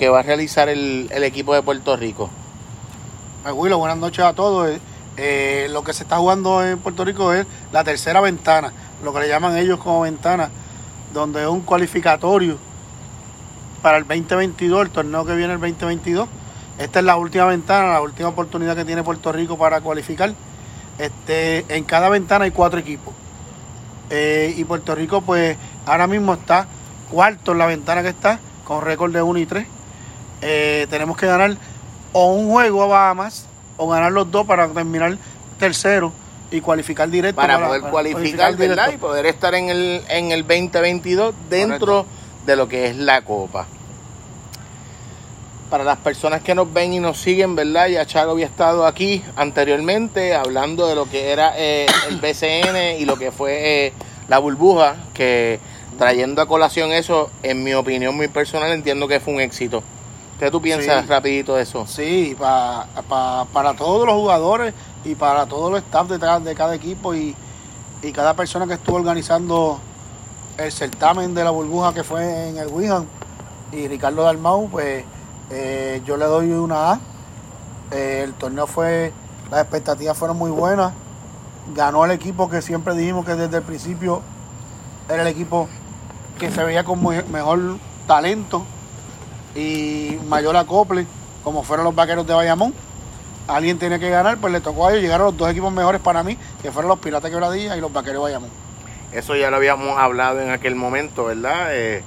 que va a realizar el, el equipo de Puerto Rico? Willow, buenas noches a todos. Eh, eh, lo que se está jugando en Puerto Rico es la tercera ventana, lo que le llaman ellos como ventana, donde es un cualificatorio para el 2022, el torneo que viene el 2022. Esta es la última ventana, la última oportunidad que tiene Puerto Rico para cualificar. Este, en cada ventana hay cuatro equipos. Eh, y Puerto Rico, pues ahora mismo está cuarto en la ventana que está, con récord de 1 y 3. Eh, tenemos que ganar o un juego a Bahamas o ganar los dos para terminar tercero y cualificar directo. Para, poder cualificar, ¿verdad? Y poder estar en el, en el 2022 dentro de lo que es la Copa. Para las personas que nos ven y nos siguen, ¿verdad? Ya Chago había estado aquí anteriormente hablando de lo que era eh, el BCN y lo que fue eh, la burbuja, que trayendo a colación eso, en mi opinión muy personal, entiendo que fue un éxito. ¿Qué tú piensas Sí. rapidito de eso? Sí, pa- pa- para todos los jugadores y para todos los staff de, cada- de cada equipo y, y cada persona que estuvo organizando el certamen de la burbuja que fue en el Wigan y Ricardo Dalmau, pues eh, yo le doy una A. Eh, el torneo fue, las expectativas fueron muy buenas. Ganó el equipo que siempre dijimos que desde el principio era el equipo que se veía con muy- mejor talento y mayor acople, como fueron los vaqueros de Bayamón. Alguien tenía que ganar, pues le tocó a ellos. Llegaron los dos equipos mejores para mí, que fueron los Piratas Quebradilla y los vaqueros de Bayamón. Eso ya lo habíamos hablado en aquel momento, ¿verdad? Eh,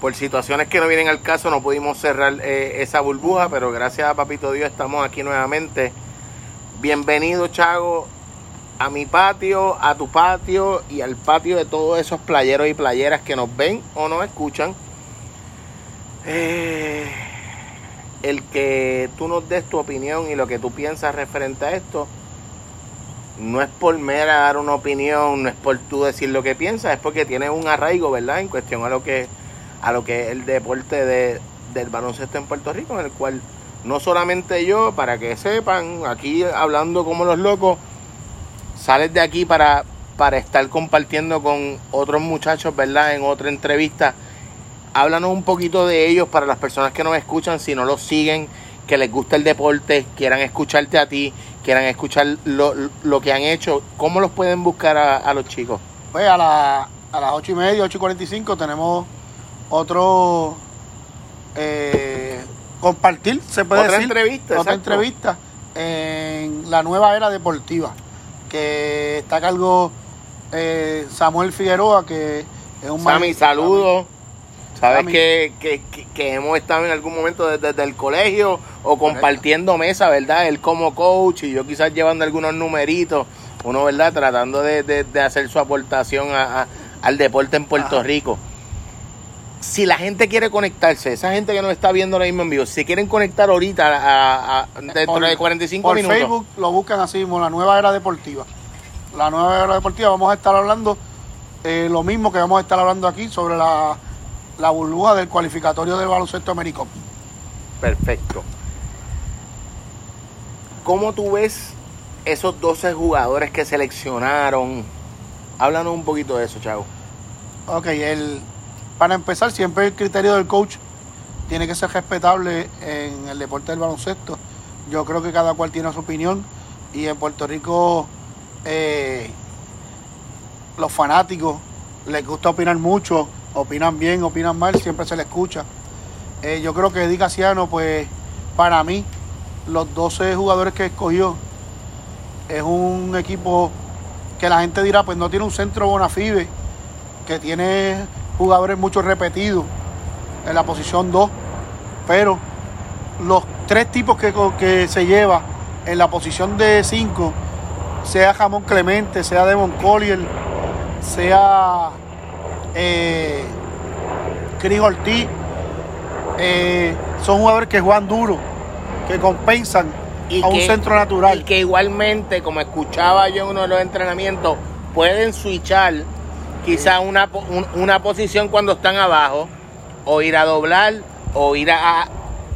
por situaciones que no vienen al caso no pudimos cerrar eh, esa burbuja, pero gracias a Papito Dios estamos aquí nuevamente. Bienvenido, Chago, a mi patio, a tu patio y al patio de todos esos playeros y playeras que nos ven o nos escuchan. Eh, el que tú nos des tu opinión y lo que tú piensas referente a esto, no es por mera dar una opinión, no es por tú decir lo que piensas, es porque tienes un arraigo, ¿verdad? En cuestión a lo que a lo que es el deporte de, del baloncesto en Puerto Rico, en el cual no solamente yo, para que sepan, aquí hablando como los locos, sales de aquí para, para estar compartiendo con otros muchachos, ¿verdad? En otra entrevista. Háblanos un poquito de ellos para las personas que nos escuchan, si no los siguen, que les gusta el deporte, quieran escucharte a ti, quieran escuchar lo, lo que han hecho. ¿Cómo los pueden buscar a, a los chicos? Pues a, la- a las 8 y media, 8 y 45 tenemos otro eh, compartir, se puede Otra decir. entrevista, Otra exacto. entrevista en la nueva era deportiva, que está a cargo eh, Samuel Figueroa, que es un Sammy, saludos. Sabes que, que, que- hemos estado en algún momento desde, desde el colegio o compartiendo mesa, ¿verdad? Él como coach y yo quizás llevando algunos numeritos, uno, ¿verdad? Tratando de, de- de hacer su aportación a- a- al deporte en Puerto Ajá. Rico. Si la gente quiere conectarse, esa gente que nos está viendo ahora mismo en vivo, si quieren conectar ahorita a, dentro Por- de 45 por minutos. Facebook lo buscan así mismo, la nueva era deportiva. La nueva era deportiva, vamos a estar hablando eh, lo mismo que vamos a estar hablando aquí sobre la, la burbuja del cualificatorio del baloncesto americano. Perfecto. ¿Cómo tú ves esos 12 jugadores que seleccionaron? Háblanos un poquito de eso, Chavo. Ok, el, para empezar, siempre el criterio del coach tiene que ser respetable en el deporte del baloncesto. Yo creo que cada cual tiene su opinión y en Puerto Rico eh, los fanáticos les gusta opinar mucho, opinan bien, opinan mal, siempre se les escucha. Eh, yo creo que Eddie Casiano, pues para mí, los 12 jugadores que escogió es un equipo que la gente dirá, pues no tiene un centro bona fide, que tiene jugadores muchos repetidos en la posición 2, pero los tres tipos que, que se lleva en la posición de 5, sea Jamón Clemente, sea Devon Collier, sea eh, Chris Ortiz, eh, son jugadores que juegan duro, que compensan a un centro natural. Y que igualmente, como escuchaba yo en uno de los entrenamientos, pueden switchar quizá una, un- una posición cuando están abajo, o ir a doblar, o ir a,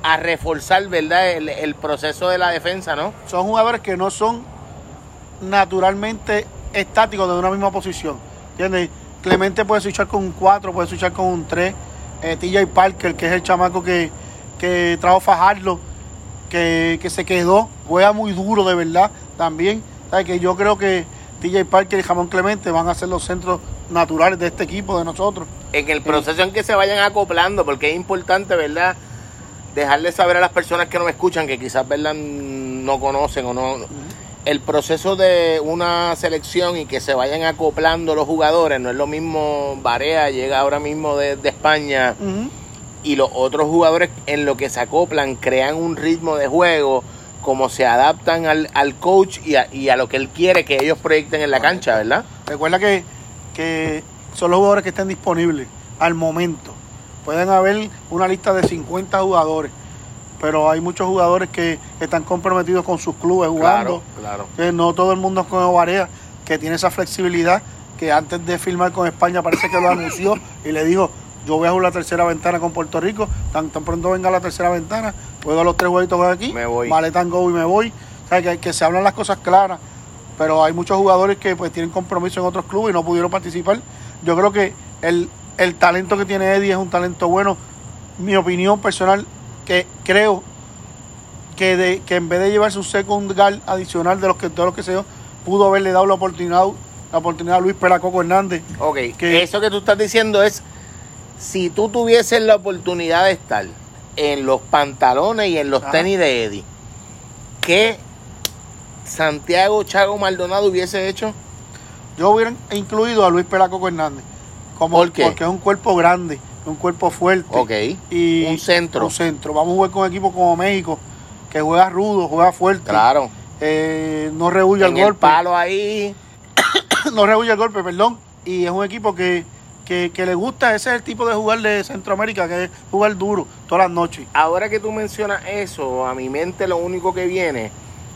a reforzar, ¿verdad? El, el proceso de la defensa, ¿no? son jugadores que no son naturalmente estáticos de una misma posición. ¿Entiendes? Clemente puede switchar con un 4, puede switchar con un 3. eh, TJ Parker, que es el chamaco que, que trajo Fajardo, que, que se quedó, juega muy duro de verdad también. Que yo creo que TJ Parker y Jamón Clemente van a ser los centros naturales de este equipo, de nosotros. En el proceso en que se vayan acoplando, porque es importante, ¿verdad? Dejarle saber a las personas que no me escuchan, que quizás, ¿verdad? No conocen o no. El proceso de una selección y que se vayan acoplando los jugadores, no es lo mismo. Barea llega ahora mismo de, de España y los otros jugadores en lo que se acoplan crean un ritmo de juego, como se adaptan al, al coach y a, y a lo que él quiere que ellos proyecten en la cancha, ¿verdad? Recuerda que, que son los jugadores que estén disponibles al momento. Pueden haber una lista de 50 jugadores, pero hay muchos jugadores que están comprometidos con sus clubes jugando. claro. Que no todo el mundo es como Barea, que tiene esa flexibilidad, que antes de firmar con España parece que lo anunció y le dijo, yo voy a jugar la tercera ventana con Puerto Rico, tan, tan pronto venga la tercera ventana, juego los tres jueguitos aquí, Me voy. maletan go y me voy. O sea, que, que se hablan las cosas claras, pero hay muchos jugadores que pues tienen compromiso en otros clubes y no pudieron participar. Yo creo que el, el talento que tiene Eddie es un talento bueno. Mi opinión personal, que creo que, de, que en vez de llevarse un second guard adicional de los que de los que se dio, pudo haberle dado la oportunidad, la oportunidad a Luis Pelacoco Hernández. Ok, Que- eso que tú estás diciendo es, si tú tuvieses la oportunidad de estar en los pantalones y en los Ajá. tenis de Eddie, ¿qué Santiago Chago Maldonado hubiese hecho? Yo hubiera incluido a Luis Pelacoco Hernández. Como, ¿Por qué? Porque es un cuerpo grande, un cuerpo fuerte. Ok, Y un centro. Un centro. Vamos a jugar con equipos como México, que juega rudo, juega fuerte. claro. eh, no rehuye el el golpe. palo ahí, no rehuye el golpe, perdón. Y es un equipo que, que, que le gusta, ese es el tipo de jugar de Centroamérica, que es jugar duro todas las noches. ahora que tú mencionas eso, a mi mente lo único que viene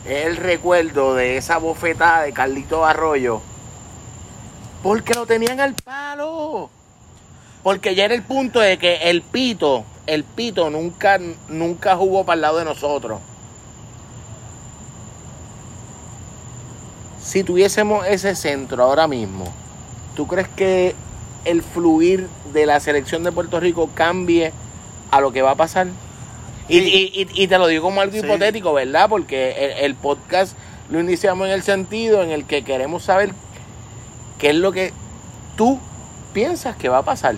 es el recuerdo de esa bofetada de Carlito Arroyo. Porque lo tenían al palo. Porque ya era el punto de que el pito, el pito nunca, nunca jugó para el lado de nosotros. Si tuviésemos ese centro ahora mismo, ¿tú crees que el fluir de la selección de Puerto Rico cambie a lo que va a pasar? Y, Sí. y- y- y te lo digo como algo Sí. hipotético, ¿verdad? Porque el, el podcast lo iniciamos en el sentido en el que queremos saber qué es lo que tú piensas que va a pasar.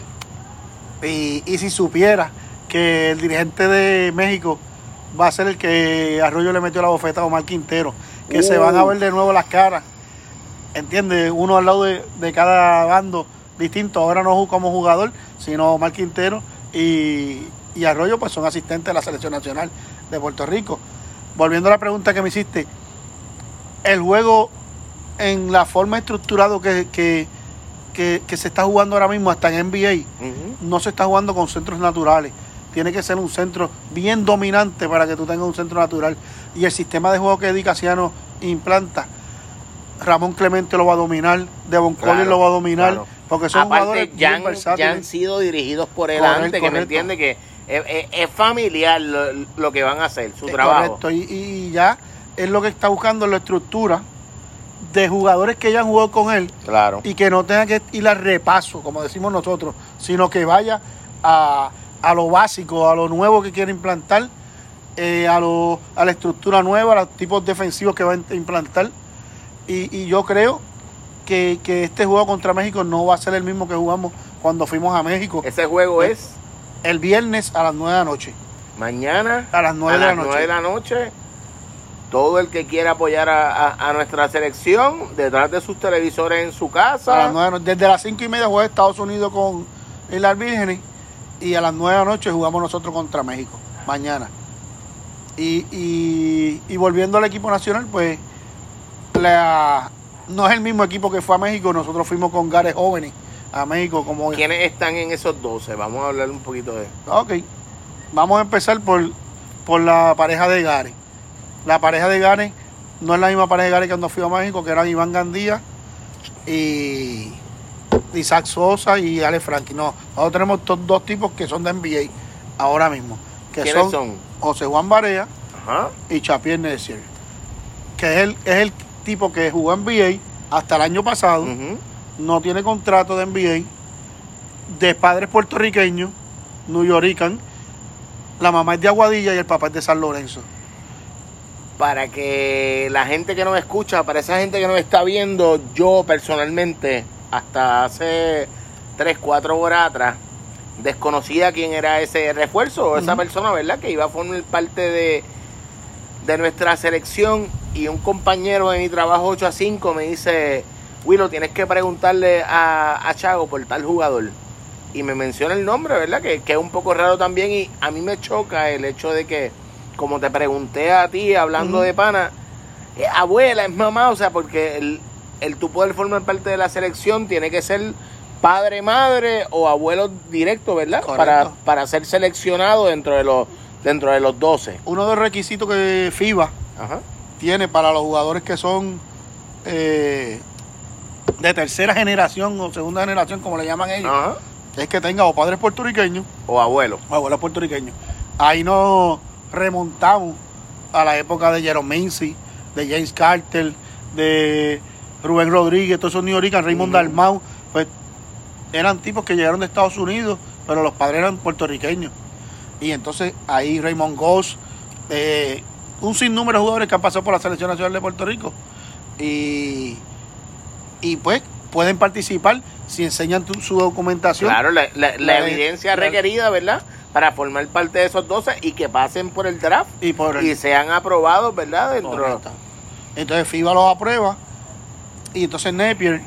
Y, y si supiera que el dirigente de México va a ser el que Arroyo le metió la bofeta a Omar Quintero, que se van a ver de nuevo las caras, ¿entiendes? Uno al lado de, de cada bando distinto. Ahora no como jugador, sino Omar Quintero y, y Arroyo, pues son asistentes de la selección nacional de Puerto Rico. Volviendo a la pregunta que me hiciste, el juego en la forma estructurado que, que, que- que se está jugando ahora mismo, hasta en NBA, no se está jugando con centros naturales. Tiene que ser un centro bien dominante para que tú tengas un centro natural. Y el sistema de juego que Eddie Casiano implanta, Ramón Clemente lo va a dominar, Devon Claro, Collier lo va a dominar, claro. porque son Aparte, jugadores ya bien han, ya han sido dirigidos por él Correcto, antes, que me entiende que es, es- es familiar lo, lo que van a hacer, su Es trabajo. correcto, y, y ya es lo que está buscando la estructura de jugadores que ya han jugado con él Claro. y que no tenga que ir al repaso, como decimos nosotros, sino que vaya a, a lo básico, a lo nuevo que quiere implantar, eh, a, lo, a la estructura nueva, a los tipos defensivos que va a implantar. Y, y yo creo que, que este juego contra México no va a ser el mismo que jugamos cuando fuimos a México Ese juego es el viernes a las 9 de la noche. mañana A las 9 a de la las noche. 9 de la noche. Todo el que quiera apoyar a, a- a nuestra selección, detrás de sus televisores en su A las casa. nueve. Desde las 5 y media juega Estados Unidos con Islas Vírgenes y a las 9 de la noche jugamos nosotros contra México, mañana. Y, y- y volviendo al equipo nacional, pues la- no es el mismo equipo que fue a México, nosotros fuimos con Gares jóvenes a México como... ¿Quiénes están en esos 12? Vamos a hablar un poquito de Ok, vamos a empezar por, por la pareja de Gares. La pareja de Gares no es la misma pareja de Gares que cuando fui a México, que eran Iván Gandía y Isaac Sosa y Ale Frankie. No, nosotros tenemos estos dos tipos que son de NBA ahora mismo. Que ¿Quiénes son, son? José Juan Barea Ajá. y Chapier Nessier. Que es el, es el tipo que jugó en NBA hasta el año pasado no tiene contrato de NBA, de padres puertorriqueños, New Yorican. La mamá es de Aguadilla y el papá es de San Lorenzo. Para que la gente que nos escucha, para esa gente que nos está viendo, yo personalmente, hasta hace 3, 4 horas atrás, desconocía quién era ese refuerzo o esa persona, ¿verdad? Que iba a formar parte de, de nuestra selección y un compañero de mi trabajo 8 a 5 me dice, Willow, tienes que preguntarle a, a Chago por tal jugador. Y me menciona el nombre, ¿verdad? Que, que, es un poco raro también y a mí me choca el hecho de que, como te pregunté a ti hablando de pana, es abuela, es mamá, o sea, porque el, el tú poder formar parte de la selección tiene que ser padre, madre o abuelo directo, ¿verdad? Para, para ser seleccionado dentro de los dentro de los 12. Uno de los requisitos que FIBA tiene para los jugadores que son eh, de tercera generación o segunda generación, como le llaman ellos, es que tenga o padres puertorriqueños o abuelos. O abuelos puertorriqueños. Ahí nos remontamos a la época de Jerome Mincy, de James Carter, de Rubén Rodríguez, todos esos New Raymond Dalmau, pues eran tipos que llegaron de Estados Unidos, pero los padres eran puertorriqueños. Y entonces ahí Raymond Goss, eh, un sinnúmero de jugadores que han pasado por la Selección Nacional de Puerto Rico. Y, y pues pueden participar si enseñan su documentación. Claro, la, evidencia requerida, ¿verdad? Para formar parte de esos 12 y que pasen por el draft y, por y sean aprobados, ¿verdad? Dentro. Entonces FIBA los aprueba y entonces Napier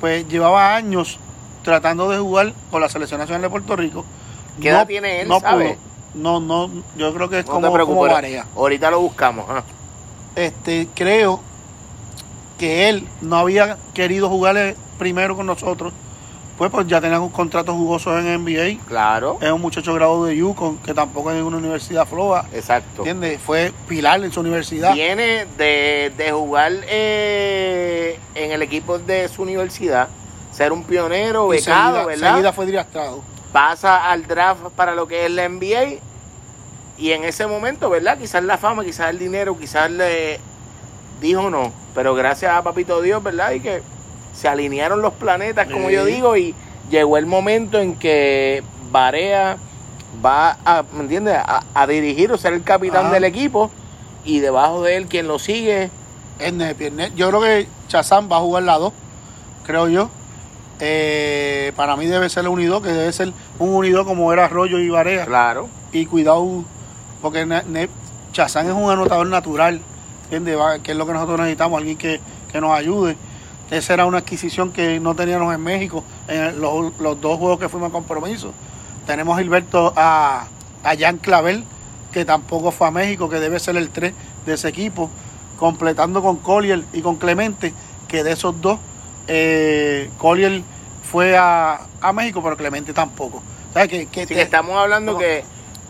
pues llevaba años tratando de jugar con la Selección Nacional de Puerto Rico. ¿Qué edad tiene él, no sabe? No, no, yo creo que es como, como Ahorita lo buscamos. Este, creo que él no había querido jugarle primero con nosotros. Pues, pues ya tenían un contrato jugoso en NBA. Claro. Es un muchacho graduado de Yukon, que tampoco es una universidad floja. Exacto. ¿Entiendes? Fue pilar en su universidad. Viene de, de jugar eh, en el equipo de su universidad, ser un pionero, becado, ¿verdad? Enseguida fue draftado pasa al draft para lo que es la NBA y en ese momento, ¿verdad? Quizás la fama, quizás el dinero, quizás le dijo no, pero gracias a Papito Dios, ¿verdad? Y que se alinearon los planetas, como yo digo, y llegó el momento en que Barea va a, ¿me entiendes? A, dirigir o ser el capitán del equipo y debajo de él quien lo sigue es Yo creo que Chazán va a jugar lado, creo yo. Eh, para mí debe ser el unido, que debe ser un unido como era Arroyo y Barea. Claro. Y cuidado, porque Chazán es un anotador natural, ¿entiendes? Que es lo que nosotros necesitamos, alguien que, nos ayude. Esa era una adquisición que no teníamos en México en los, dos juegos que fuimos a compromiso. Tenemos a Gilberto a, a Jan Clavel, que tampoco fue a México, que debe ser el 3 de ese equipo, completando con Collier y con Clemente, que de esos dos eh, Collier fue a, México, pero Clemente tampoco. que, estamos hablando que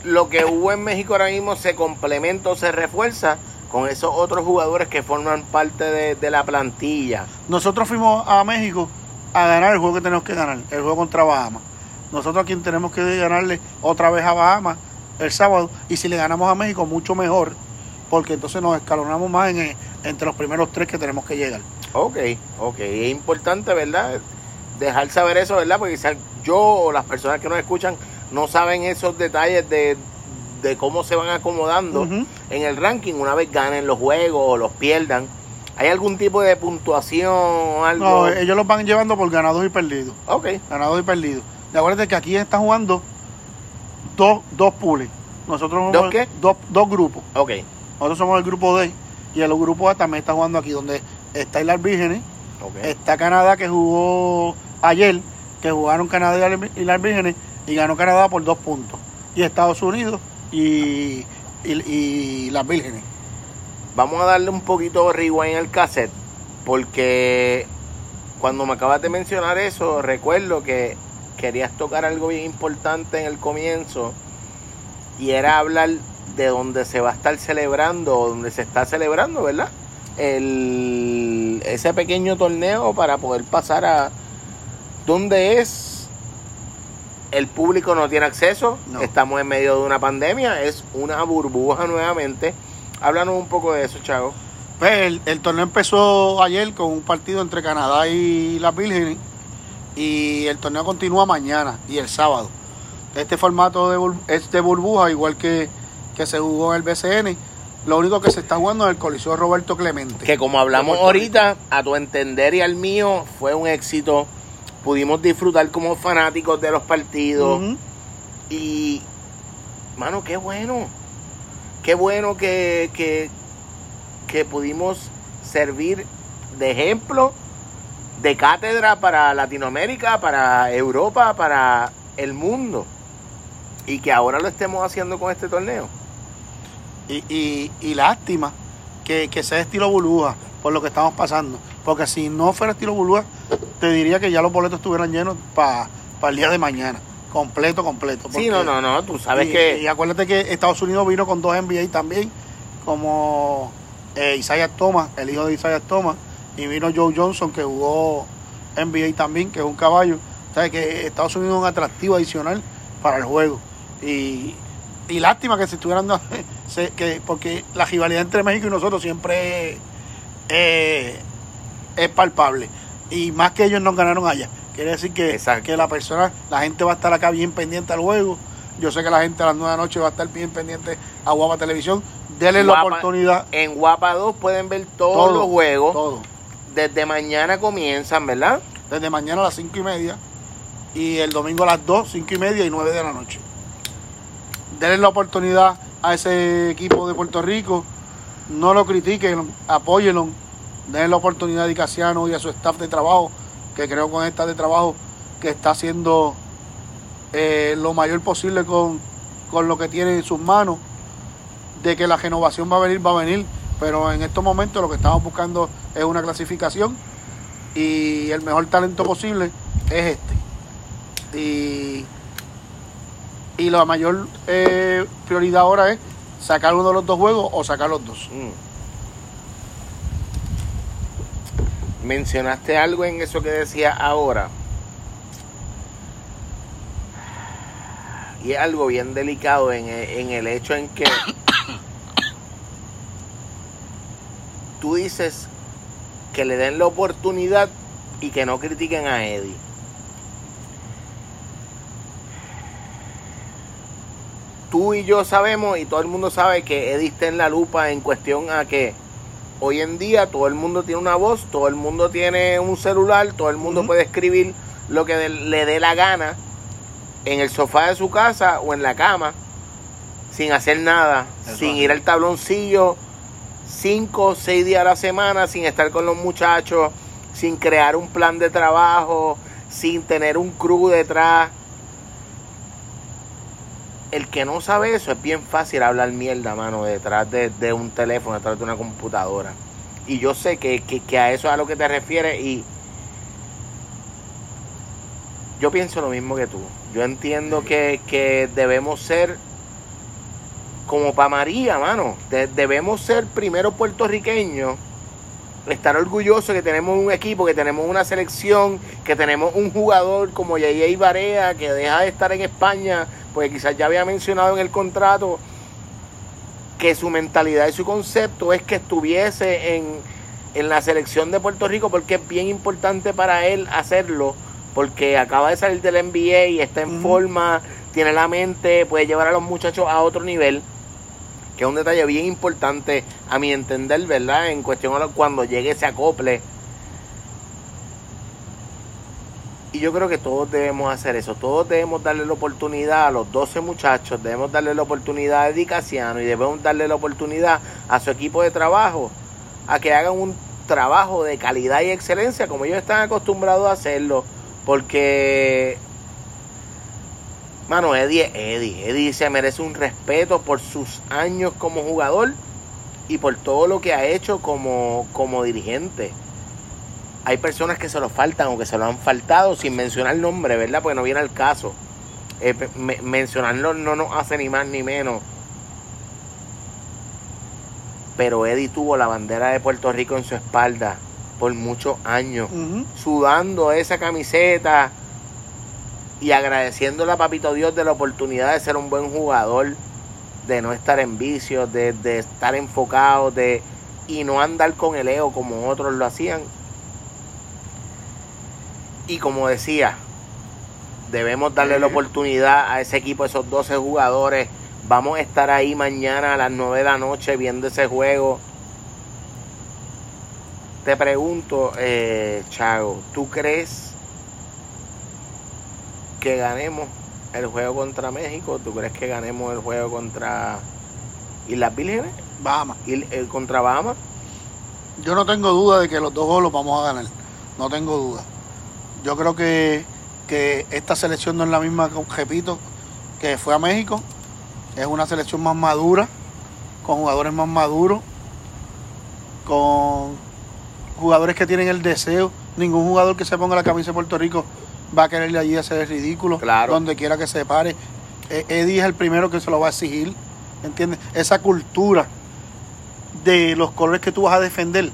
lo que hubo en México ahora mismo se complementa o se refuerza con esos otros jugadores que forman parte de, la plantilla. Nosotros fuimos a México a ganar el juego que tenemos que ganar, el juego contra Bahamas. Nosotros aquí tenemos que ganarle otra vez a Bahamas el sábado y si le ganamos a México mucho mejor porque entonces nos escalonamos más en, entre los primeros tres que tenemos que llegar. Ok, ok. Es importante, ¿verdad? Dejar saber eso, ¿verdad? Porque quizás yo o las personas que nos escuchan no saben esos detalles de, cómo se van acomodando en el ranking una vez ganen los juegos o los pierdan. ¿Hay algún tipo de puntuación o algo? No, ellos los van llevando por ganados y perdidos. Ok. Ganados y perdidos. De acuerdo que aquí están jugando dos, dos pools. Nosotros ¿Dos qué? Dos, dos grupos. Ok. Nosotros somos el grupo D y el grupo A también está jugando aquí, donde está Islas Vírgenes, está Canadá que jugó ayer, que jugaron Canadá y las Vírgenes y ganó Canadá por dos puntos. Y Estados Unidos y, y, las Vírgenes. Vamos a darle un poquito de en el cassette, porque cuando me acabas de mencionar eso, recuerdo que querías tocar algo bien importante en el comienzo y era hablar de donde se va a estar celebrando, donde se está celebrando, ¿verdad? el, ese pequeño torneo para poder pasar a donde es el público no tiene acceso, estamos en medio de una pandemia, es una burbuja nuevamente. Háblanos un poco de eso, Chavo. Pues el, torneo empezó ayer con un partido entre Canadá y las Vírgenes y el torneo continúa mañana y el sábado. Este formato de es de burbuja, igual que, que se jugó en el BCN. Lo único que se está jugando es el Coliseo Roberto Clemente. Que como hablamos ahorita, a tu entender y al mío, fue un éxito. Pudimos disfrutar como fanáticos de los partidos. Y, mano, qué bueno. Qué bueno que, que, que pudimos servir de ejemplo, de cátedra para Latinoamérica, para Europa, para el mundo. Y que ahora lo estemos haciendo con este torneo. Y, y, y lástima que, que sea estilo burbuja por lo que estamos pasando. Porque si no fuera estilo burbuja, te diría que ya los boletos estuvieran llenos para el día de mañana. Completo, completo. Sí, porque- no, no, no. Tú sabes y, que. y acuérdate que Estados Unidos vino con dos NBA también, como eh, Isaiah Thomas, el hijo de Isaiah Thomas, y vino Joe Johnson, que jugó NBA también, que es un caballo. O sea, que Estados Unidos es un atractivo adicional para el juego. Y, y lástima que se estuvieran dando- se- que, porque la rivalidad entre México y nosotros siempre es, eh, es palpable. Y más que ellos nos ganaron allá. Quiere decir que, Exacto. que la persona, la gente va a estar acá bien pendiente al juego. Yo sé que la gente a las 9 de la noche va a estar bien pendiente a Guapa Televisión. Denle la oportunidad. En Guapa 2 pueden ver todos Todo, los juegos. Todo. Desde mañana comienzan, ¿verdad? Desde mañana a las 5 y media. Y el domingo a las 2, 5 y media y 9 de la noche. Denle la oportunidad a ese equipo de Puerto Rico. No lo critiquen, apóyenlo. Denle la oportunidad a Casiano y a su staff de trabajo, que creo con esta de trabajo que está haciendo eh, lo mayor posible con, con lo que tiene en sus manos. De que la renovación va a venir, va a venir. Pero en estos momentos lo que estamos buscando es una clasificación y el mejor talento posible es este. Y, y la mayor eh, prioridad ahora es sacar uno de los dos juegos o sacar los dos. Mm. Mencionaste algo en eso que decía ahora. Y es algo bien delicado en el, en el hecho en que tú dices que le den la oportunidad y que no critiquen a Eddie. Tú y yo sabemos y todo el mundo sabe que Eddie está en la lupa en cuestión a que hoy en día todo el mundo tiene una voz, todo el mundo tiene un celular, todo el mundo puede escribir lo que le dé la gana en el sofá de su casa o en la cama sin hacer nada, Eso sin así. ir al tabloncillo cinco o seis días a la semana, sin estar con los muchachos, sin crear un plan de trabajo, sin tener un crew detrás. El que no sabe eso es bien fácil hablar mierda, mano, detrás de, de un teléfono, detrás de una computadora. Y yo sé que, que- que a eso es a lo que te refieres y yo pienso lo mismo que tú. Yo entiendo que, que debemos ser como para María, mano. De- debemos ser primero puertorriqueños, estar orgullosos que tenemos un equipo, que tenemos una selección, que tenemos un jugador como Yaya Barea, que deja de estar en España, porque quizás ya había mencionado en el contrato que su mentalidad y su concepto es que estuviese en, en la selección de Puerto Rico, porque es bien importante para él hacerlo, porque acaba de salir del NBA y está en forma, tiene la mente, puede llevar a los muchachos a otro nivel que es un detalle bien importante a mi entender, ¿verdad? En cuestión a cuando llegue ese acople. Y yo creo que todos debemos hacer eso, todos debemos darle la oportunidad a los 12 muchachos, debemos darle la oportunidad a Eddie Casiano y debemos darle la oportunidad a su equipo de trabajo a que hagan un trabajo de calidad y excelencia como ellos están acostumbrados a hacerlo, porque Mano, Eddie Eddie. Eddie se merece un respeto por sus años como jugador y por todo lo que ha hecho como, como dirigente. Hay personas que se lo faltan o que se lo han faltado sin mencionar el nombre, ¿verdad? Porque no viene al caso. Eh, me- mencionarlo no nos hace ni más ni menos. Pero Eddie tuvo la bandera de Puerto Rico en su espalda por muchos años sudando esa camiseta y agradeciéndole a Papito Dios de la oportunidad de ser un buen jugador, de no estar en vicios, de, de estar enfocado, de y no andar con el ego como otros lo hacían. Y como decía, Debemos darle la oportunidad a ese equipo, a esos 12 jugadores. Vamos a estar ahí mañana a las 9 de la noche viendo ese juego. Te pregunto, eh, Chago, ¿tú crees que ganemos el juego contra México? ¿Tú crees que ganemos el juego contra Islas Vírgenes? Bahamas. ¿Y el, el contra Bahamas? Yo no tengo duda de que los dos juegos los vamos a ganar. No tengo duda. Yo creo que, que esta selección no es la misma, repito, que fue a México. Es una selección más madura, con jugadores más maduros, con jugadores que tienen el deseo. Ningún jugador que se ponga la camisa de Puerto Rico va a quererle allí hacer el ridículo. Claro. Donde quiera que se pare. Eh, Eddie es el primero que se lo va a exigir. ¿Entiendes? Esa cultura de los colores que tú vas a defender,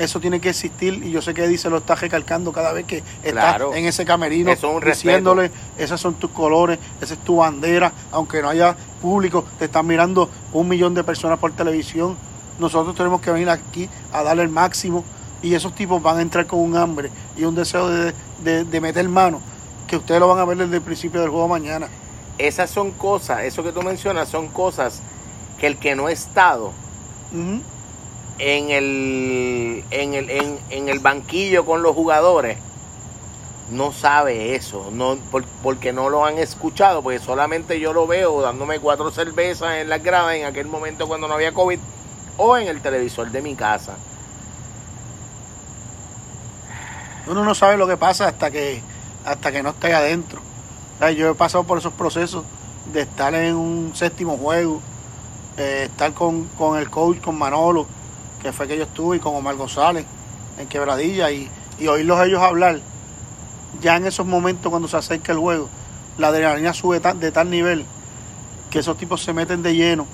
eso tiene que existir y yo sé que Eddie se lo está recalcando cada vez que está Claro. en ese camerino Eso es diciéndole, esos son tus colores, esa es tu bandera, aunque no haya público, te están mirando un millón de personas por televisión, nosotros tenemos que venir aquí a darle el máximo y esos tipos van a entrar con un hambre y un deseo de, de- de meter mano, que ustedes lo van a ver desde el principio del juego mañana. Esas son cosas, eso que tú mencionas son cosas que el que no ha estado. En el, en el, en, en el banquillo con los jugadores no sabe eso, no, por- porque no lo han escuchado, porque solamente yo lo veo dándome cuatro cervezas en las gradas en aquel momento cuando no había COVID o en el televisor de mi casa. Uno no sabe lo que pasa hasta que, hasta que no esté adentro. Yo he pasado por esos procesos de estar en un séptimo juego, eh, estar con, con el coach, con Manolo, que fue que yo estuve, y con Omar González en Quebradilla, y, y oírlos ellos hablar. Ya en esos momentos cuando se acerca el juego, la adrenalina sube tan- de tal nivel que esos tipos se meten de lleno.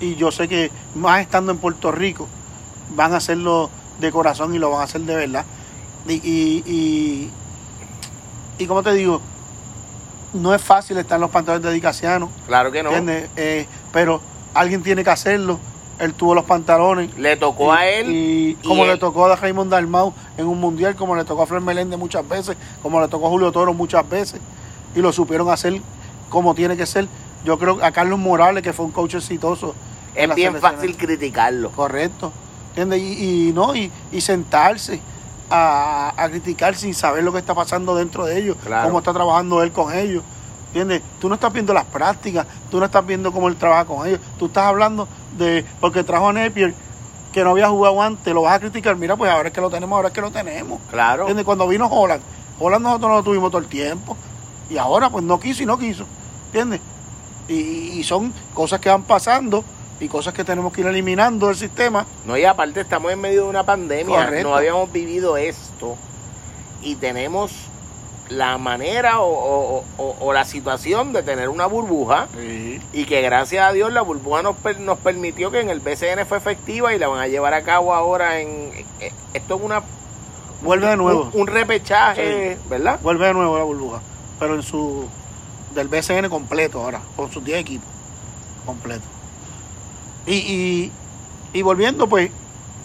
Y yo sé que más estando en Puerto Rico, van a hacerlo de corazón y lo van a hacer de verdad. Y, y, y, y como te digo, no es fácil estar en los pantalones de Dicasiano, Claro que no. Eh, pero alguien tiene que hacerlo. Él tuvo los pantalones. Le tocó Y- a él. Y, y como le tocó a Raymond Dalmau en un mundial, como le tocó a Fred Meléndez muchas veces, como le tocó a Julio Toro muchas veces. Y lo supieron hacer como tiene que ser. Yo creo que a Carlos Morales, que fue un coach exitoso. es bien fácil criticarlo. Correcto. ¿Entiendes? Y, y no, y, y sentarse a, a criticar sin saber lo que está pasando dentro de ellos, Claro. cómo está trabajando él con ellos. ¿Entiendes? Tú no estás viendo las prácticas, tú no estás viendo cómo él trabaja con ellos, tú estás hablando de, porque trajo a Napier, que no había jugado antes, lo vas a criticar, mira, pues ahora es que lo tenemos, ahora es que lo tenemos. Claro. ¿Entiendes? Cuando vino Holland, Holland nosotros no lo tuvimos todo el tiempo, y ahora pues no quiso y no quiso, ¿entiendes? Y, y son cosas que van pasando y cosas que tenemos que ir eliminando del sistema. No, y aparte estamos en medio de una pandemia, Correcto. no habíamos vivido esto y tenemos la manera o, o- o- o la situación de tener una burbuja y que gracias a Dios la burbuja nos, per- nos permitió que en el BCN fue efectiva y la van a llevar a cabo ahora en... eh, Esto es una... Vuelve de nuevo. Un, un repechaje, ¿verdad? Vuelve de nuevo la burbuja. Pero en su. del BCN completo ahora. Con sus 10 equipos. Completo. Y, y, y volviendo, pues,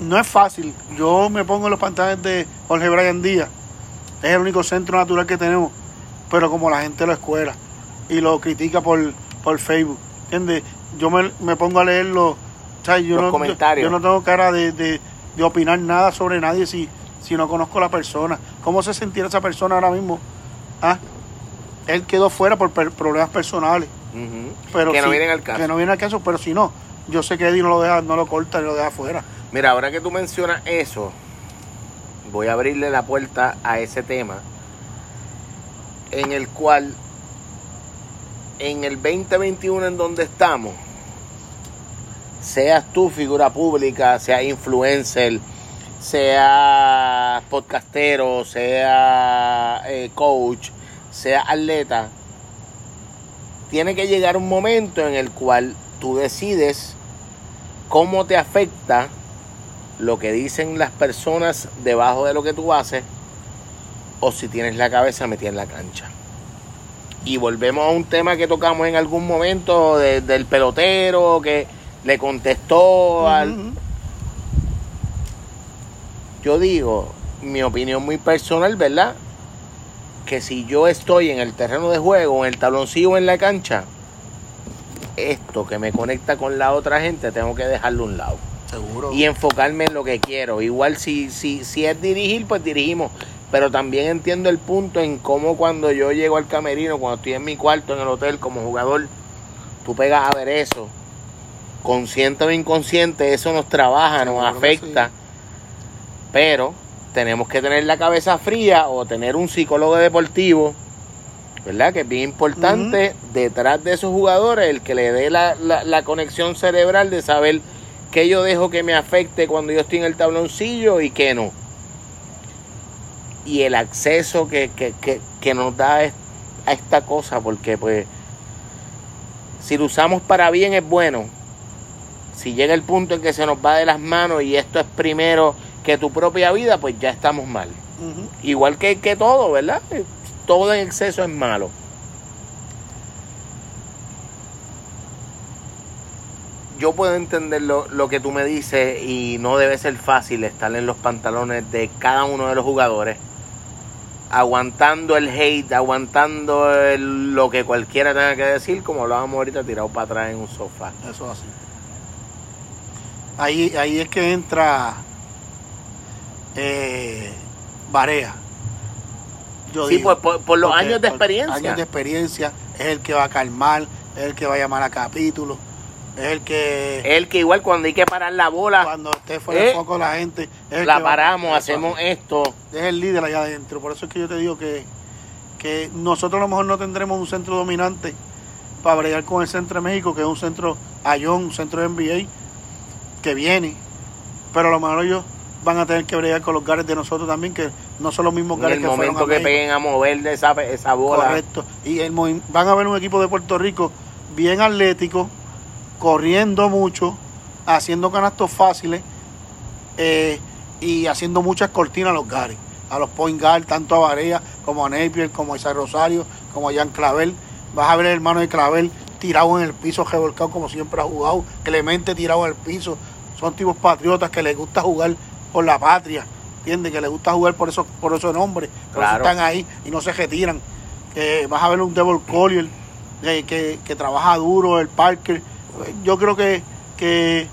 no es fácil. Yo me pongo en los pantalones de Jorge Brian Díaz. Es el único centro natural que tenemos. Pero como la gente lo escuela y lo critica por, por Facebook. ¿Entiendes? Yo me, me pongo a leerlo. O sea, yo, Los no, comentarios. yo no tengo cara de, de- de opinar nada sobre nadie si, si no conozco a la persona. ¿Cómo se sentirá esa persona ahora mismo? Ah, él quedó fuera por per- problemas personales. Pero que no si- vienen al caso. Que no viene al caso, pero si no, yo sé que Eddie no lo deja, no lo corta y lo deja fuera. Mira, ahora que tú mencionas eso, voy a abrirle la puerta a ese tema, en el cual, en el 2021 en donde estamos, seas tú figura pública, seas influencer, seas podcastero, sea eh, coach, sea atleta, tiene que llegar un momento en el cual tú decides cómo te afecta lo que dicen las personas debajo de lo que tú haces o si tienes la cabeza metida en la cancha. Y volvemos a un tema que tocamos en algún momento de- del pelotero que le contestó al... Yo digo, mi opinión muy personal, ¿verdad? que si yo estoy en el terreno de juego, en el tabloncillo en la cancha, esto que me conecta con la otra gente, tengo que dejarlo a un lado. Seguro. Y enfocarme en lo que quiero. Igual si, si, si es dirigir, pues dirigimos. Pero también entiendo el punto en cómo cuando yo llego al camerino, cuando estoy en mi cuarto en el hotel como jugador, tú pegas a ver eso. Consciente o inconsciente, eso nos trabaja, nos Seguro afecta. Pero tenemos que tener la cabeza fría o tener un psicólogo deportivo, ¿verdad? Que es bien importante detrás de esos jugadores, el que le dé la, la- la conexión cerebral de saber qué yo dejo que me afecte cuando yo estoy en el tabloncillo y qué no. Y el acceso que, que, que, que nos da a esta cosa, porque pues si lo usamos para bien es bueno. Si llega el punto en que se nos va de las manos y esto es primero que tu propia vida, pues ya estamos mal. Igual que, que todo, ¿verdad? Todo en exceso es malo. Yo puedo entender lo, lo que tú me dices y no debe ser fácil estar en los pantalones de cada uno de los jugadores, aguantando el hate, aguantando el- lo que cualquiera tenga que decir, como hablábamos ahorita, tirado para atrás en un sofá. Eso es así. Ahí, ahí es que entra eh, Barea. Yo Sí, digo, por, por- los porque años de experiencia. Años de experiencia, es el que va a calmar, es el que va a llamar a capítulos, es el que El que igual cuando hay que parar la bola, cuando esté fuera eh, de foco la gente, el la que va- paramos, hacemos esto. es el líder allá adentro. Por eso es que yo te digo que, que nosotros a lo mejor no tendremos un centro dominante para bregar con el centro de México, que es un centro Ayón, un centro de NBA, que viene. Pero a lo mejor ellos van a tener que bregar con los gares de nosotros también, que no son los mismos En gares el que fueron momento a que México. peguen a mover de esa, esa bola. Correcto. Y el van a ver un equipo de Puerto Rico bien atlético, corriendo mucho, haciendo canastos fáciles eh, y haciendo muchas cortinas a los gares, a los point guard, tanto a Varea como a Napier, como a Isaac Rosario, como a Jan Clavel. Vas a ver el hermano de Clavel tirado en el piso, revolcado como siempre ha jugado, Clemente tirado en el piso. Son tipos patriotas que les gusta jugar por la patria, ¿entiendes? Que les gusta jugar por eso, por esos nombres, por eso están ahí y no se retiran. Eh, vas a ver un Devil Collier eh, que, que trabaja duro, el Parker. Yo creo que, que,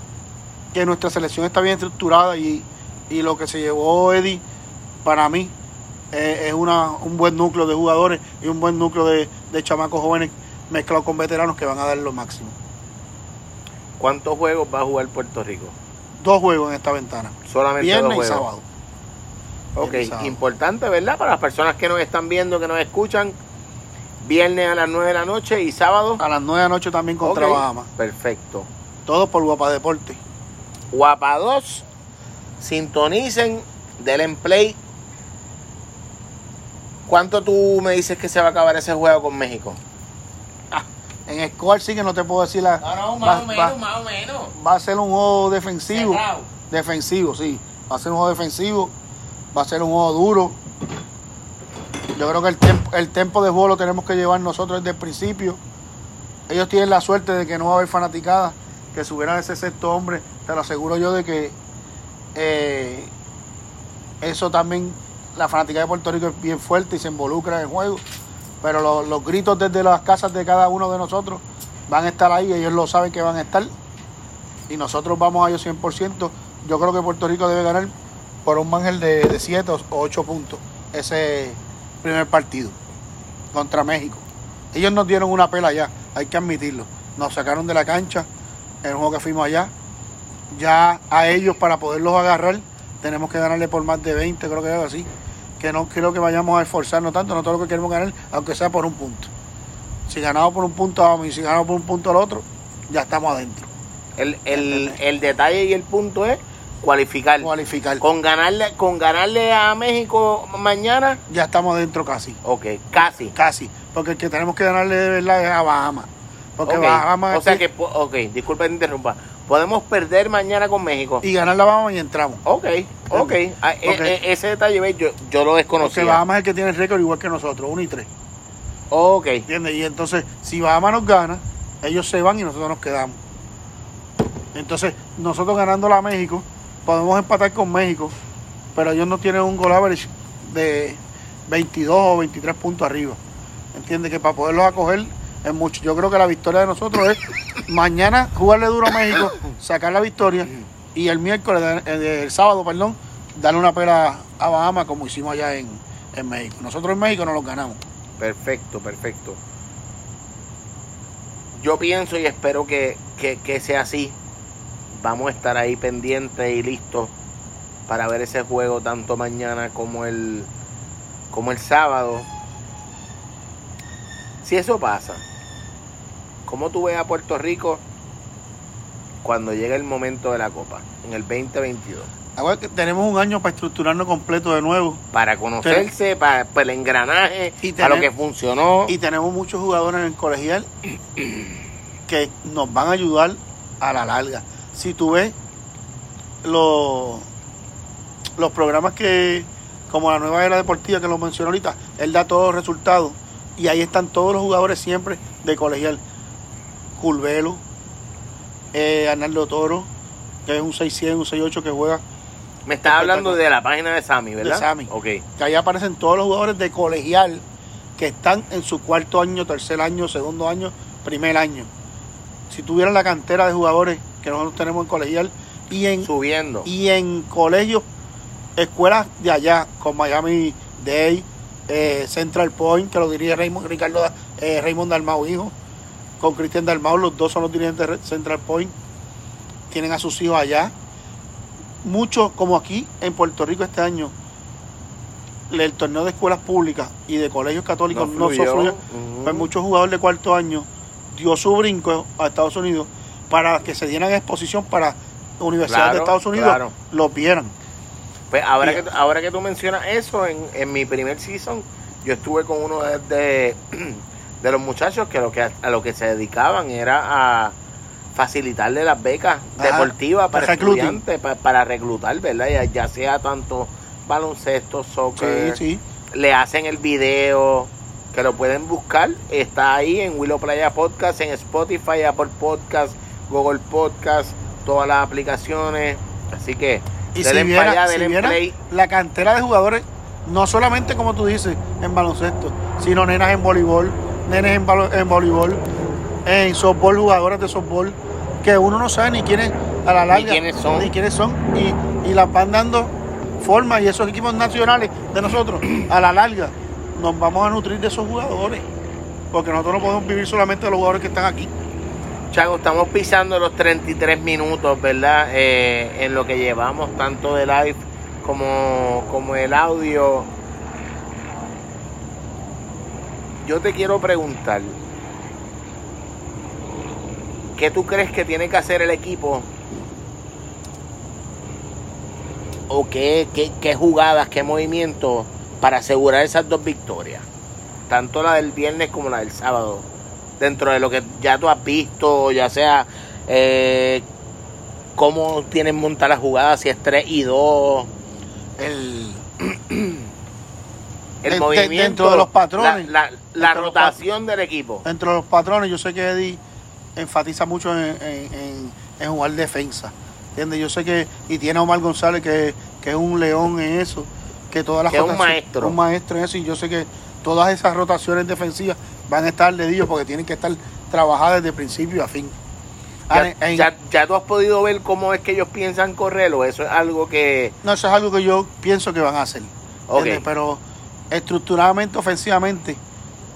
que nuestra selección está bien estructurada y, y lo que se llevó Eddie, para mí, eh, es una, un buen núcleo de jugadores y un buen núcleo de, de chamacos jóvenes mezclados con veteranos que van a dar lo máximo. ¿Cuántos juegos va a jugar Puerto Rico? Dos juegos en esta ventana, Solamente viernes dos y juegos. sábado. Ok, Viernes y sábado. importante, ¿verdad? Para las personas que nos están viendo, que nos escuchan. Viernes a las 9 de la noche y sábado. A las 9 de la noche también contra Ok, Bahamas. Perfecto. Todo por Guapa Deporte. Guapa 2, sintonicen, denle play. ¿Cuánto tú me dices que se va a acabar ese juego con México? En score sí que no te puedo decir la. No, no, va- va- más o menos. va a ser un juego defensivo. Cerrado. Defensivo, sí. Va a ser un juego defensivo. Va a ser un juego duro. Yo creo que el tiempo, el tiempo de juego lo tenemos que llevar nosotros desde el principio. Ellos tienen la suerte de que no va a haber fanaticada. Que subieran ese sexto hombre. Te lo aseguro yo de que eh, eso también, la fanática de Puerto Rico es bien fuerte y se involucra en el juego. Pero lo- los gritos desde las casas de cada uno de nosotros van a estar ahí. Ellos lo saben que van a estar y nosotros vamos a ellos 100%. Yo creo que Puerto Rico debe ganar por un mangel de 7 o 8 puntos ese primer partido contra México. Ellos nos dieron una pela ya, hay que admitirlo. Nos sacaron de la cancha en el juego que fuimos allá. Ya a ellos para poderlos agarrar tenemos que ganarle por más de 20, creo que es algo así. Que no creo que vayamos a esforzarnos tanto, nosotros lo que queremos ganar, aunque sea por un punto. Si ganamos por un punto vamos y si ganamos por un punto al otro, ya estamos adentro. El, el, el detalle y el punto es cualificar. Cualificar. Con ganarle, con ganarle a México mañana, Ya estamos adentro casi. ok, casi. Casi. Porque el que tenemos que ganarle de verdad es a Bahamas. Porque Ok, Bahamas O sea que, ok, disculpa que te interrumpa. Podemos perder mañana con México. y ganar la Bahamas y entramos. Ok, ok. Ah, e- Ok. e- ese detalle. Yo, yo lo Porque desconocía. Bahamas es el que tiene el récord igual que nosotros, 1 y 3. Ok, ¿Entiendes? Y entonces, si Bahamas nos gana, ellos se van y nosotros nos quedamos. Entonces, nosotros ganándola a México, podemos empatar con México, pero ellos no tienen un goal average de, 22 o 23 puntos arriba. ¿Entiendes? Que para poderlos acoger es mucho. Yo creo que la victoria de nosotros es mañana jugarle duro a México, sacar la victoria y el miércoles, eh, el, sábado, perdón, darle una pela a Bahamas como hicimos allá en, México. Nosotros en México no los ganamos. Perfecto, perfecto. Yo pienso y espero que, que sea así. Vamos a estar ahí pendientes y listos para ver ese juego tanto mañana como el, como el sábado. Si eso pasa, ¿cómo tú ves a Puerto Rico cuando llegue el momento de la Copa, en el 2022? Ahora que tenemos un año para estructurarnos completo de nuevo. Para conocerse, para, el engranaje, para lo que funcionó. Y tenemos muchos jugadores en el colegial que nos van a ayudar a la larga. Si tú ves los, los programas que, como la nueva era deportiva que lo mencionó ahorita, él da todos los resultados y ahí están todos los jugadores siempre de colegial. Culvelo, eh, Arnaldo Toro, que es un 600, un 68 que juega. Me estás hablando de la página de Sami, ¿verdad? De Sami. Ok. Que ahí aparecen todos los jugadores de colegial que están en su cuarto año, tercer año, segundo año, primer año. Si tuvieran la cantera de jugadores que nosotros tenemos en colegial y en subiendo. y en colegios, escuelas de allá, con Miami Day, eh, Central Point, que lo dirige Raymond, Ricardo eh, Raymond Dalmau, hijo, con Cristian Dalmau, los dos son los dirigentes de Central Point, tienen a sus hijos allá. Muchos, como aquí en Puerto Rico este año, el torneo de escuelas públicas y de colegios católicos no, no pues muchos jugadores de cuarto año dio su brinco a Estados Unidos para que se dieran exposición para universidades de Estados Unidos, lo vieran. Pues ahora que, ahora que tú mencionas eso, en, en mi primer season, yo estuve con uno de, de, los muchachos que, lo que a lo que se dedicaban era a facilitarle las becas deportivas para estudiantes, para, reclutar, ¿verdad? Ya, sea tanto baloncesto, soccer, le hacen el video, que lo pueden buscar, está ahí en Willow Playa Podcast, en Spotify, Apple Podcast, Google Podcast, todas las aplicaciones, así que y si viera, la cantera de jugadores, no solamente como tú dices, en baloncesto, sino nenas en voleibol, nenes en, en voleibol, en softball, jugadores de softball, que uno no sabe ni quiénes a la larga, ni quiénes son, ni quiénes son y, y las van dando forma y esos equipos nacionales de nosotros, a la larga, nos vamos a nutrir de esos jugadores, porque nosotros no podemos vivir solamente de los jugadores que están aquí. Chago, estamos pisando los 33 minutos, ¿verdad? Eh, en lo que llevamos, tanto de live como, como el audio. Yo te quiero preguntar, ¿qué tú crees que tiene que hacer el equipo? ¿O qué, qué, qué jugadas, qué movimientos para asegurar esas dos victorias? Tanto la del viernes como la del sábado dentro de lo que ya tú has visto, ya sea eh, cómo tienen montar la jugada, si es 3 y 2, el, el movimiento, dentro de los patrones, la, rotación del equipo. Dentro de los patrones, yo sé que Eddie enfatiza mucho en, jugar defensa. ¿Entiendes? Yo sé que, y tiene a Omar González que, es un león en eso, que todas las que es un maestro. Un maestro en eso, y yo sé que todas esas rotaciones defensivas van a estar dedillos porque tienen que estar trabajadas desde principio a fin. Ya, ya, tú has podido ver cómo es que ellos piensan correrlo, eso es algo que... No, eso es algo que yo pienso que van a hacer. Pero estructuradamente, ofensivamente,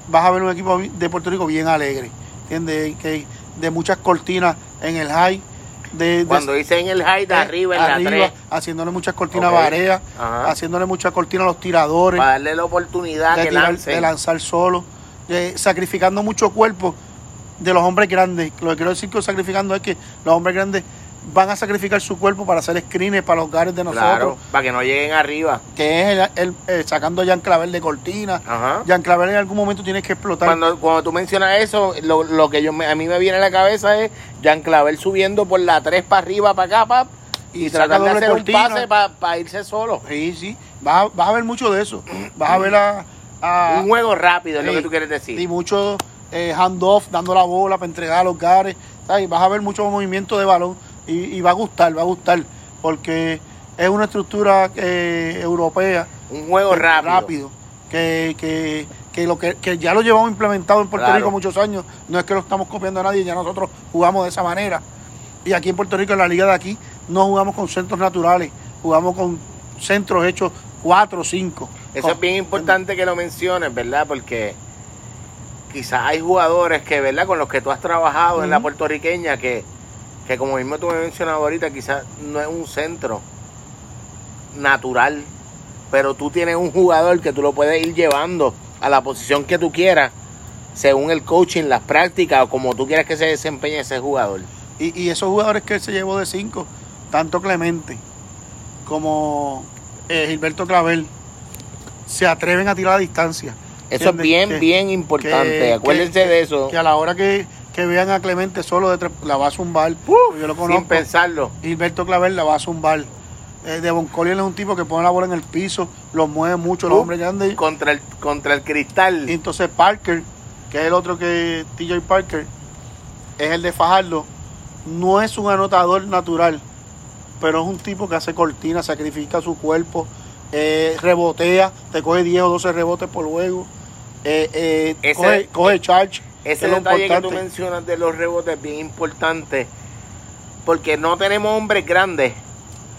vas a ver un equipo de Puerto Rico bien alegre. ¿Entiendes? Que de muchas cortinas en el high. De, Cuando dice en el high, de, arriba, en la 3. Haciéndole muchas cortinas a Barea, haciéndole muchas cortinas a los tiradores. Para darle la oportunidad de, de lanzar solo sacrificando mucho cuerpo de los hombres grandes. Lo que quiero decir que sacrificando es que los hombres grandes van a sacrificar su cuerpo para hacer screens para los gares de nosotros. para que no lleguen arriba. Que es el, eh, sacando a Jan Clavel de cortina. Ajá. Jan Clavel en algún momento tiene que explotar. Cuando, cuando tú mencionas eso, lo, que yo a mí me viene a la cabeza es Jan Clavel subiendo por la 3 para arriba, para acá, para y, tratando de hacer un pase para irse solo. Sí, sí. Vas a, vas a ver mucho de eso. Vas a ver a un juego rápido, es lo que tú quieres decir. Y mucho eh, handoff, dando la bola para entregar a los gares. Vas a ver mucho movimiento de balón y, va a gustar, va a gustar, porque es una estructura eh, europea. Un juego rápido. rápido que, que, que lo que, que ya lo llevamos implementado en Puerto Claro. Rico muchos años. No es que lo estamos copiando a nadie, ya nosotros jugamos de esa manera. Y aquí en Puerto Rico, en la liga de aquí, no jugamos con centros naturales, jugamos con centros hechos cuatro o cinco. Eso Con- es bien importante que lo menciones, ¿verdad? Porque quizás hay jugadores que, ¿verdad? Con los que tú has trabajado en la puertorriqueña que, que como mismo tú me has mencionado ahorita, quizás no es un centro natural, pero tú tienes un jugador que tú lo puedes ir llevando a la posición que tú quieras, según el coaching, las prácticas o como tú quieras que se desempeñe ese jugador. Y, y esos jugadores que él se llevó de cinco, tanto Clemente como eh, Gilberto Clavel, se atreven a tirar a distancia. Eso es bien, Que- bien importante. que- Acuérdense que- de eso. Que a la hora que, que vean a Clemente solo de la va a zumbar. Uf, yo lo sin conozco. pensarlo. Gilberto Clavel la va a zumbar. Eh, Devon Collier es un tipo que pone la bola en el piso, lo mueve mucho, los Uh, hombres grandes. Contra el, contra el cristal. Y entonces Parker, que es el otro que TJ Parker, es el de Fajardo. No es un anotador natural, pero es un tipo que hace cortina, sacrifica su cuerpo, eh, rebotea, te coge 10 o 12 rebotes por juego, eh, eh, Ese- coge, coge charge. Ese es detalle que tú mencionas de los rebotes es bien importante. Porque no tenemos hombres grandes.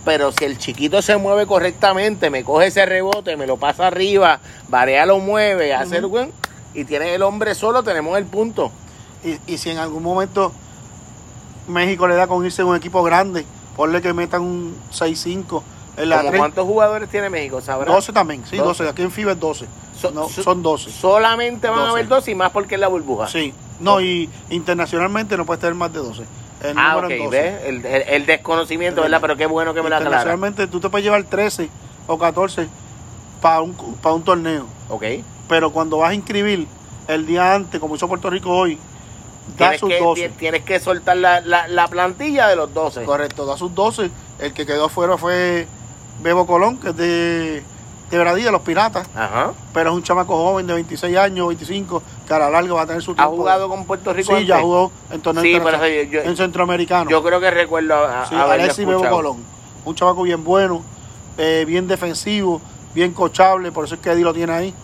Pero si el chiquito se mueve correctamente, me coge ese rebote, me lo pasa arriba, Varea lo mueve, hace el buen, y tiene el hombre solo, tenemos el punto. Y, y si en algún momento México le da con irse a un equipo grande, ponle que metan un 6-5 en la ¿Como 3. ¿Cuántos jugadores tiene México? ¿Sabrás? 12 también, sí, 12. 12. Aquí en FIBA es 12. So- no, so- son 12. Solamente van a 12. haber dos y más porque es la burbuja. Sí, no, y internacionalmente no puede tener más de 12. El ah, ok, es 12. ¿ves? El, el- el desconocimiento, ¿verdad? Pero qué bueno que me lo aclara. Internacionalmente tú te puedes llevar 13 o 14 para un, para un torneo, Ok. pero cuando vas a inscribir el día antes, como hizo Puerto Rico hoy, Tienes sus que, 12. ti- tienes que soltar la, la, la plantilla de los 12. Correcto, da sus 12. El que quedó fuera fue Bebo Colón, que es de, de Veradilla, los Piratas, Ajá. pero es un chamaco joven de 26 años, 25, cara larga, va a tener su ¿Ha tiempo. jugado con Puerto Rico Sí, ya jugó en torneo Sí, en centroamericano. yo creo que recuerdo a, Sí, Alexis Bebo. Colón. Un chavaco bien bueno, eh, bien defensivo, bien cochable, por eso es que Eddie lo tiene ahí.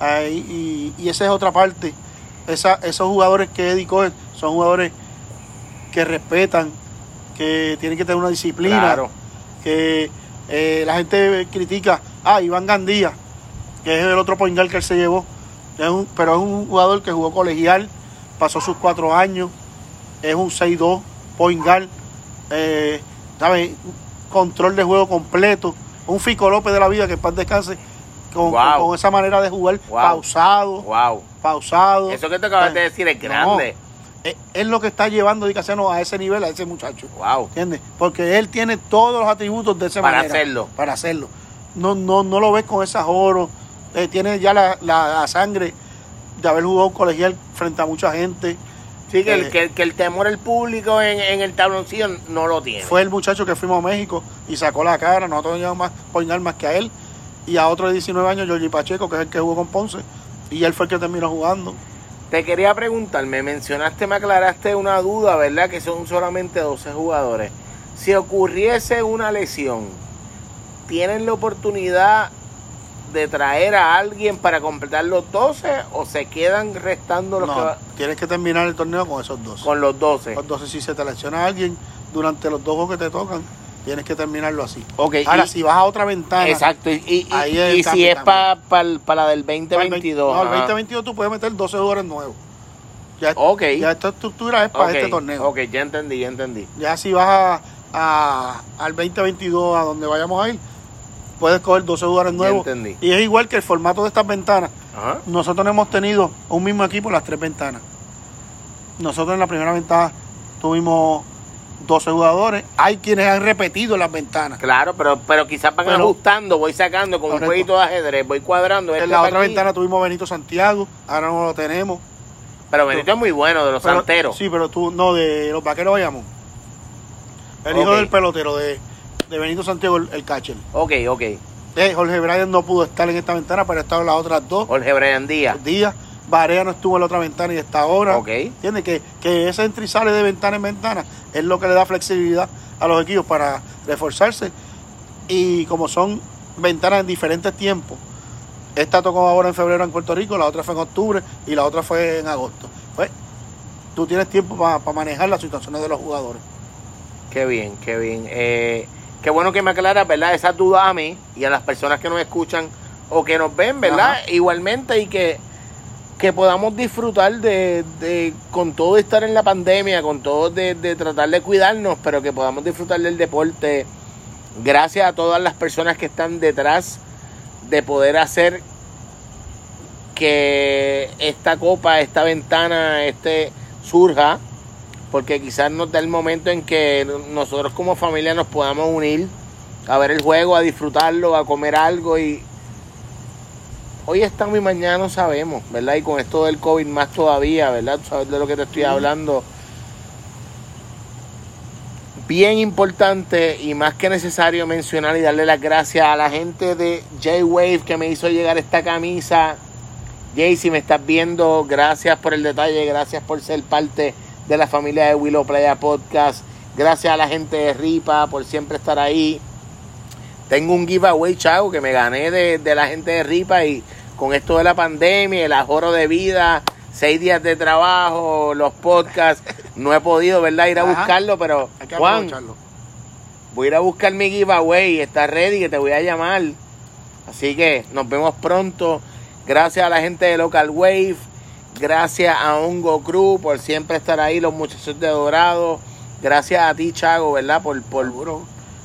Ahí, y, y esa es otra parte. Esa, esos jugadores que Eddie coge son jugadores que respetan, que tienen que tener una disciplina, Claro. que eh, la gente critica, ah, Iván Gandía, que es el otro point guard que él se llevó, Es un- pero es un jugador que jugó colegial, pasó sus cuatro años, es un 6-2, point guard, eh, ¿sabe? control de juego completo, un Fico López de la vida que en paz descanse, con, Wow. con esa manera de jugar Wow. pausado, Wow. Pausado. Eso que te acabas de decir es no. grande. Es, es lo que está llevando a Di Casiano a ese nivel, a ese muchacho. Wow. ¿Entiendes? Porque él tiene todos los atributos de esa Para manera. hacerlo. Para hacerlo. No, no, no lo ves con esas oro. Eh, tiene ya la, la- la sangre de haber jugado colegial frente a mucha gente. Sí, que, el, Eh, que, que el temor del público en, en el tabloncillo no lo tiene. Fue el muchacho que fuimos a México y sacó la cara. Nosotros no llevamos más poingar más que a él. Y a otro de 19 años, Jorge Pacheco, que es el que jugó con Ponce. Y él fue el que terminó jugando. Te quería preguntar, me mencionaste, me aclaraste una duda, ¿verdad? Que son solamente 12 jugadores. Si ocurriese una lesión, ¿tienen la oportunidad de traer a alguien para completar los 12 o se quedan restando los No, que va- tienes que terminar el torneo con esos dos. con los 12? Entonces, si se te lesiona alguien durante los dos juegos que te tocan, tienes que terminarlo así. Ok, Ahora, y- si vas a otra ventana. Exacto, y, y- Ahí es y si es para también. la del para el 2022. No, el ajá. 2022 tú puedes meter 12 jugadores nuevos. Ya, Ok. ya esta estructura es para este torneo. Ok, ya entendí, ya entendí. Ya si vas a, a- al 2022, a donde vayamos a ir, puedes coger 12 jugadores Ya nuevos. entendí. Y es igual que el formato de estas ventanas. Ajá. Nosotros no hemos tenido un mismo equipo en las tres ventanas. Nosotros en la primera ventana tuvimos 12 jugadores. Hay quienes han repetido las ventanas. Claro, pero, pero quizás van Pero- ajustando, voy sacando con un jueguito de ajedrez, voy cuadrando. este En la otra aquí. ventana tuvimos Benito Santiago, ahora no lo tenemos. Pero Benito es muy bueno, de los Pero- santeros. Sí, pero tú, no, de los vaqueros vayamos. El hijo del pelotero, de, de Benito Santiago, el, el catcher. Ok, ok. Eh, Jorge Bryan no pudo estar en esta ventana, pero ha estado en las otras dos Jorge Brian Díaz. días. Barea no estuvo en la otra ventana y está ahora. Ok. ¿Entiendes? Que, que ese entra y sale de ventana en ventana es lo que le da flexibilidad a los equipos para reforzarse. Y como son ventanas en diferentes tiempos, Esta tocó ahora en febrero en Puerto Rico, la otra fue en octubre y la otra fue en agosto. Pues tú tienes tiempo para manejar las situaciones de los jugadores. Qué bien, qué bien. Eh, qué bueno que me aclaras, ¿verdad? Esa duda a mí y a las personas que nos escuchan o que nos ven, ¿verdad? Igualmente y que, que podamos disfrutar de, de, con todo estar en la pandemia, con todo de, de tratar de cuidarnos, pero que podamos disfrutar del deporte. Gracias a todas las personas que están detrás de poder hacer que esta copa, esta ventana, este surja, porque quizás nos da el momento en que nosotros como familia nos podamos unir a ver el juego, a disfrutarlo, a comer algo y hoy estamos y mañana no sabemos, ¿verdad? Y con esto del COVID más todavía, ¿verdad? sabes de lo que te estoy hablando bien importante y más que necesario mencionar y darle las gracias a la gente de J-Wave que me hizo llegar esta camisa. Jay, si me estás viendo, gracias por el detalle, gracias por ser parte de la familia de Willow Playa Podcast. Gracias a la gente de Ripa por siempre estar ahí. Tengo un giveaway, chavo, que me gané de, de la gente de Ripa y con esto de la pandemia, el ahorro de vida, seis días de trabajo, los podcasts. No he podido, ¿verdad? Ir a buscarlo, pero Juan, voy a ir a buscar mi giveaway. Está ready, que te voy a llamar. Así que nos vemos pronto. Gracias a la gente de Local Wave. Gracias a Hongo Cruz por siempre estar ahí, los muchachos de Dorado. Gracias a ti, Chago, ¿verdad? Por, por,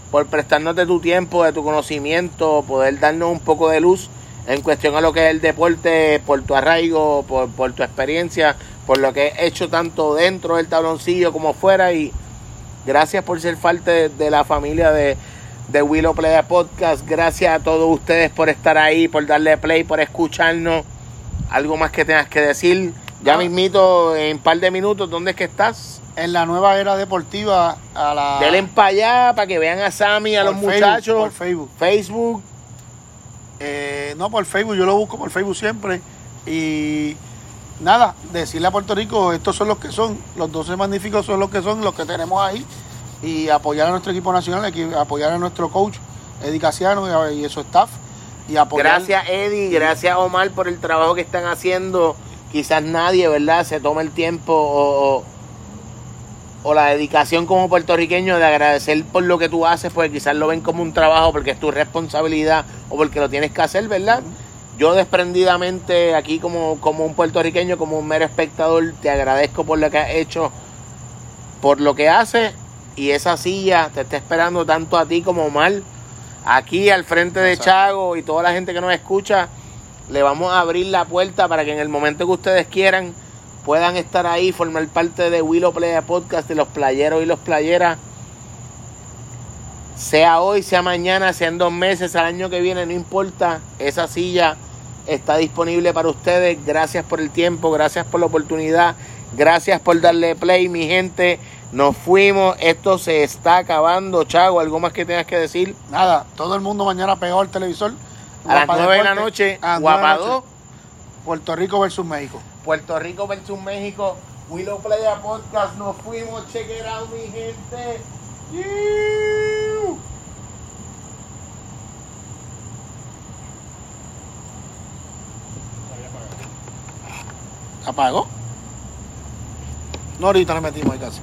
por prestarnos de tu tiempo, de tu conocimiento, poder darnos un poco de luz en cuestión a lo que es el deporte, por tu arraigo, por, por tu experiencia, por lo que he hecho tanto dentro del tabloncillo como fuera. Y gracias por ser parte de, la familia de, de Willow Play Podcast. Gracias a todos ustedes por estar ahí, por darle play, por escucharnos. Algo más que tengas que decir. Ya ah. mismito, en un par de minutos, ¿dónde es que estás? En la nueva era deportiva. A la... Denle para allá para que vean a Sammy, a los muchachos. Por Facebook. Facebook eh, no, por Facebook, yo lo busco por Facebook siempre. Y nada, decirle a Puerto Rico, estos son los que son, los 12 magníficos son los que son, los que tenemos ahí. Y apoyar a nuestro equipo nacional, apoyar a nuestro coach, Eddie Casiano y, y su staff. Y apoyar... Gracias Eddie, gracias Omar por el trabajo que están haciendo. Quizás nadie, ¿verdad?, se toma el tiempo o o la dedicación como puertorriqueño de agradecer por lo que tú haces, pues quizás lo ven como un trabajo porque es tu responsabilidad o porque lo tienes que hacer, ¿verdad? Yo desprendidamente aquí como, como un puertorriqueño, como un mero espectador, te agradezco por lo que has hecho, por lo que haces y esa silla te está esperando tanto a ti como mal. Aquí al frente de Chago y toda la gente que nos escucha, le vamos a abrir la puerta para que en el momento que ustedes quieran puedan estar ahí, formar parte de Willow Playa Podcast de los playeros y los playeras. Sea hoy, sea mañana, sea en dos meses, al año que viene, no importa. Esa silla está disponible para ustedes. Gracias por el tiempo, gracias por la oportunidad, gracias por darle play, mi gente. Nos fuimos, esto se está acabando, Chago. ¿Algo más que tengas que decir? Nada, todo el mundo mañana pegado al televisor. A las nueve de la noche, Guapado. Puerto Rico versus México. Puerto Rico versus México. Willow Playa Podcast. Nos fuimos. Check it out, mi gente. ¿Apagó? No, ahorita le metimos ahí casi.